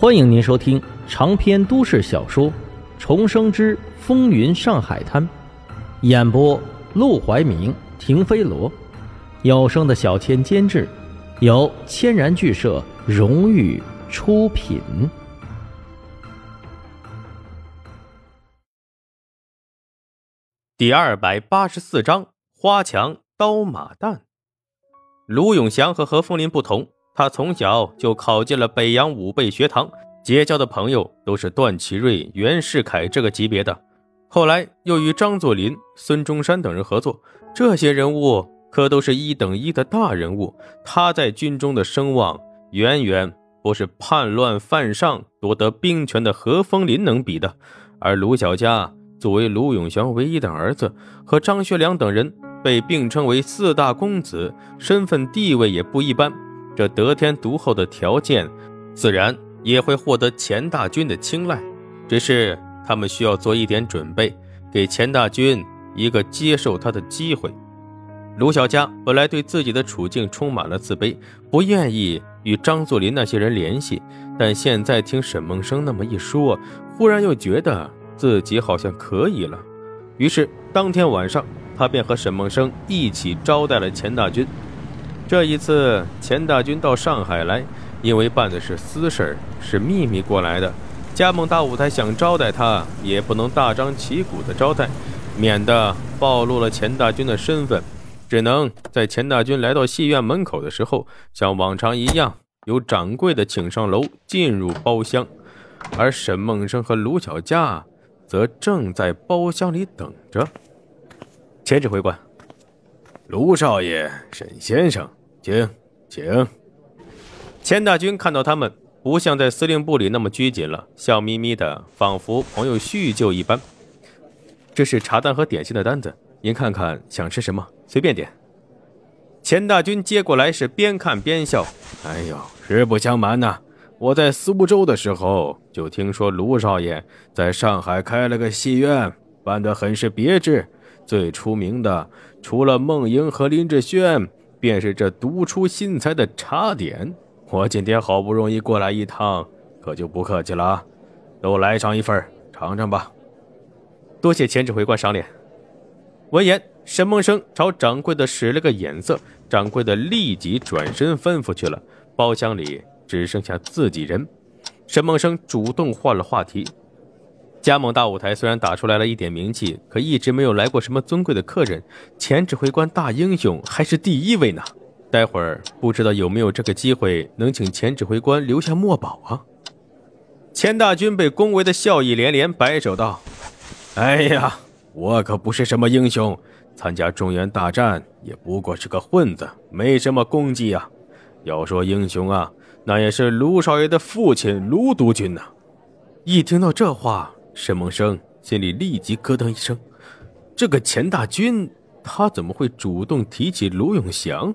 欢迎您收听长篇都市小说《重生之风云上海滩》，演播：陆怀明、停飞罗，有声的小千监制，由千然剧社荣誉出品。第二百八十四章：花墙刀马旦。卢永祥和何风林不同。他从小就考进了北洋武备学堂，结交的朋友都是段祺瑞、袁世凯这个级别的。后来又与张作霖、孙中山等人合作，这些人物可都是一等一的大人物。他在军中的声望远远不是叛乱犯上夺得兵权的何风林能比的。而卢小佳作为卢永祥唯一的儿子，和张学良等人被并称为四大公子，身份地位也不一般。这得天独厚的条件，自然也会获得钱大军的青睐。只是他们需要做一点准备，给钱大军一个接受他的机会。卢小佳本来对自己的处境充满了自卑，不愿意与张作霖那些人联系。但现在听沈梦生那么一说，忽然又觉得自己好像可以了。于是当天晚上，他便和沈梦生一起招待了钱大军。这一次，钱大军到上海来，因为办的是私事是秘密过来的。加盟大舞台想招待他，也不能大张旗鼓的招待，免得暴露了钱大军的身份。只能在钱大军来到戏院门口的时候，像往常一样，由掌柜的请上楼，进入包厢。而沈梦生和卢小佳则正在包厢里等着。钱指挥官，卢少爷，沈先生。请，请。钱大军看到他们，不像在司令部里那么拘谨了，笑眯眯的，仿佛朋友叙旧一般。这是茶单和点心的单子，您看看想吃什么，随便点。钱大军接过来是边看边笑。哎呦，实不相瞒呐，我在苏州的时候就听说卢少爷在上海开了个戏院，办得很是别致。最出名的，除了孟莹和林志炫。便是这独出心裁的茶点，我今天好不容易过来一趟，可就不客气了啊！都来上一份，尝尝吧。多谢钱指挥官赏脸。闻言，沈梦生朝掌柜的使了个眼色，掌柜的立即转身吩咐去了。包厢里只剩下自己人，沈梦生主动换了话题。加盟大舞台虽然打出来了一点名气，可一直没有来过什么尊贵的客人。前指挥官大英雄还是第一位呢。待会儿不知道有没有这个机会能请前指挥官留下墨宝啊？钱大军被恭维的笑意连连，摆手道：“哎呀，我可不是什么英雄，参加中原大战也不过是个混子，没什么功绩啊。要说英雄啊，那也是卢少爷的父亲卢督军呐。”一听到这话。沈梦生心里立即咯噔一声，这个钱大军，他怎么会主动提起卢永祥？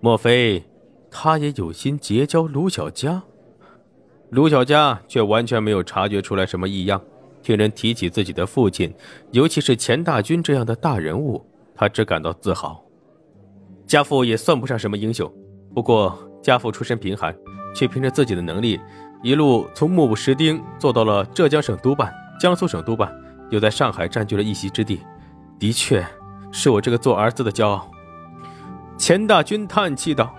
莫非他也有心结交卢小佳？卢小佳却完全没有察觉出来什么异样。听人提起自己的父亲，尤其是钱大军这样的大人物，他只感到自豪。家父也算不上什么英雄，不过家父出身贫寒，却凭着自己的能力，一路从目不识丁做到了浙江省督办。江苏省督办又在上海占据了一席之地，的确是我这个做儿子的骄傲。钱大军叹气道：“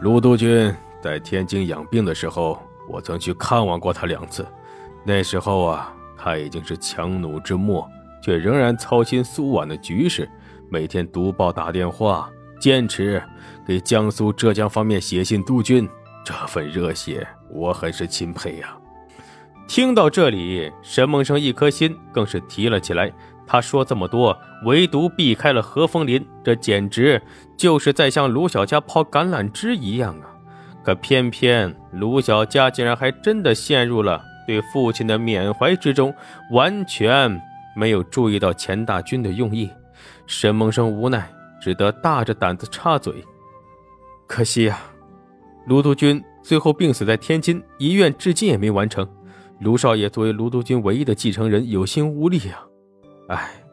卢督军在天津养病的时候，我曾去看望过他两次。那时候啊，他已经是强弩之末，却仍然操心苏皖的局势，每天读报打电话，坚持给江苏、浙江方面写信督军。这份热血，我很是钦佩呀。”听到这里，沈梦生一颗心更是提了起来。他说这么多，唯独避开了何风林，这简直就是在向卢小佳抛橄榄枝一样啊！可偏偏卢小佳竟然还真的陷入了对父亲的缅怀之中，完全没有注意到钱大军的用意。沈梦生无奈，只得大着胆子插嘴：“可惜呀，卢督军最后病死在天津，遗愿至今也没完成。”卢少爷作为卢督军唯一的继承人，有心无力啊！哎，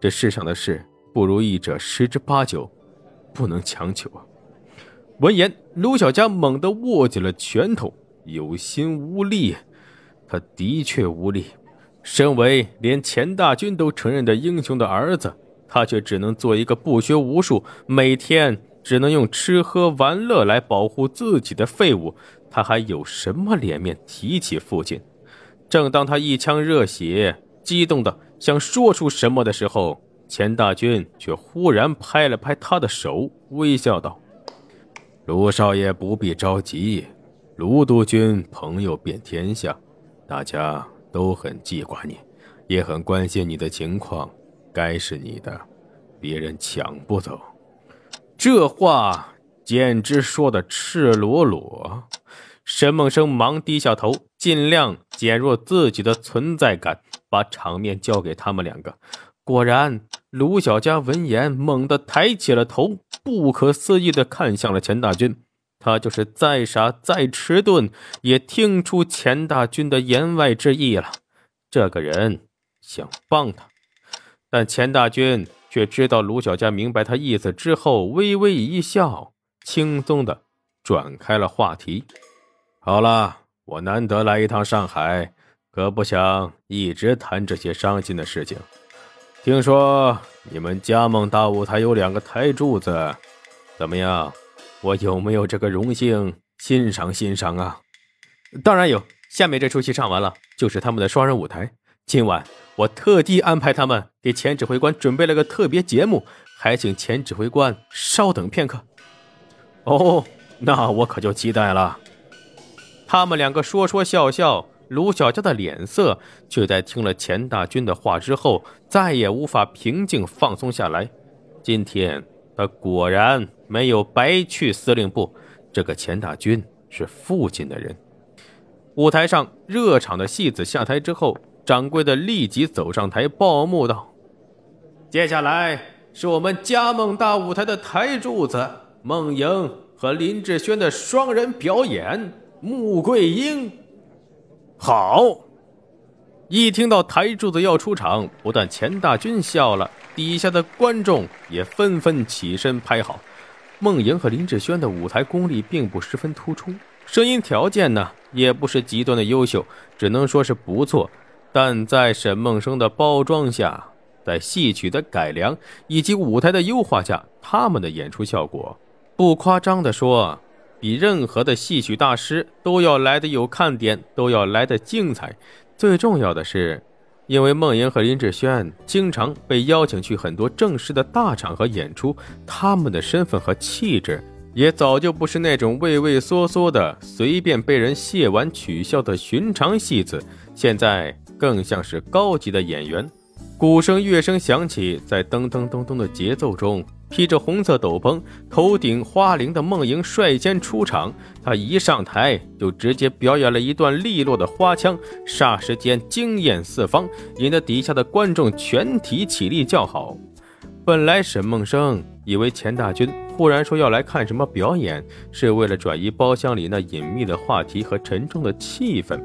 这世上的事不如意者十之八九，不能强求啊！闻言，卢小佳猛地握紧了拳头，有心无力。他的确无力。身为连钱大军都承认的英雄的儿子，他却只能做一个不学无术、每天只能用吃喝玩乐来保护自己的废物。他还有什么脸面提起父亲？正当他一腔热血、激动的想说出什么的时候，钱大军却忽然拍了拍他的手，微笑道：“卢少爷不必着急，卢督军朋友遍天下，大家都很记挂你，也很关心你的情况。该是你的，别人抢不走。”这话简直说的赤裸裸。沈梦生忙低下头，尽量减弱自己的存在感，把场面交给他们两个。果然，卢小佳闻言猛地抬起了头，不可思议地看向了钱大军。他就是再傻再迟钝，也听出钱大军的言外之意了。这个人想帮他，但钱大军却知道卢小佳明白他意思之后，微微一笑，轻松地转开了话题。好了，我难得来一趟上海，可不想一直谈这些伤心的事情。听说你们嘉梦大舞台有两个台柱子，怎么样？我有没有这个荣幸欣赏欣赏啊？当然有。下面这出戏唱完了，就是他们的双人舞台。今晚我特地安排他们给钱指挥官准备了个特别节目，还请钱指挥官稍等片刻。哦，那我可就期待了。他们两个说说笑笑，卢小佳的脸色却在听了钱大军的话之后，再也无法平静放松下来。今天他果然没有白去司令部，这个钱大军是父亲的人。舞台上热场的戏子下台之后，掌柜的立即走上台报幕道：“接下来是我们嘉梦大舞台的台柱子孟莹和林志轩的双人表演。”穆桂英，好！一听到台柱子要出场，不但钱大军笑了，底下的观众也纷纷起身拍好。孟莹和林志轩的舞台功力并不十分突出，声音条件呢也不是极端的优秀，只能说是不错。但在沈梦生的包装下，在戏曲的改良以及舞台的优化下，他们的演出效果，不夸张的说。比任何的戏曲大师都要来的有看点，都要来的精彩。最重要的是，因为孟莹和林志轩经常被邀请去很多正式的大场合演出，他们的身份和气质也早就不是那种畏畏缩缩的、随便被人卸完取笑的寻常戏子，现在更像是高级的演员。鼓声、乐声响起，在噔噔噔噔的节奏中。披着红色斗篷、头顶花翎的梦莹率先出场。她一上台就直接表演了一段利落的花腔，霎时间惊艳四方，引得底下的观众全体起立叫好。本来沈梦生以为钱大军忽然说要来看什么表演，是为了转移包厢里那隐秘的话题和沉重的气氛，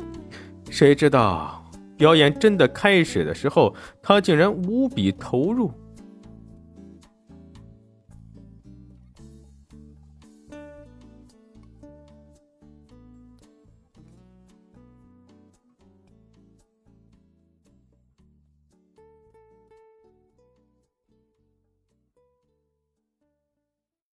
谁知道表演真的开始的时候，他竟然无比投入。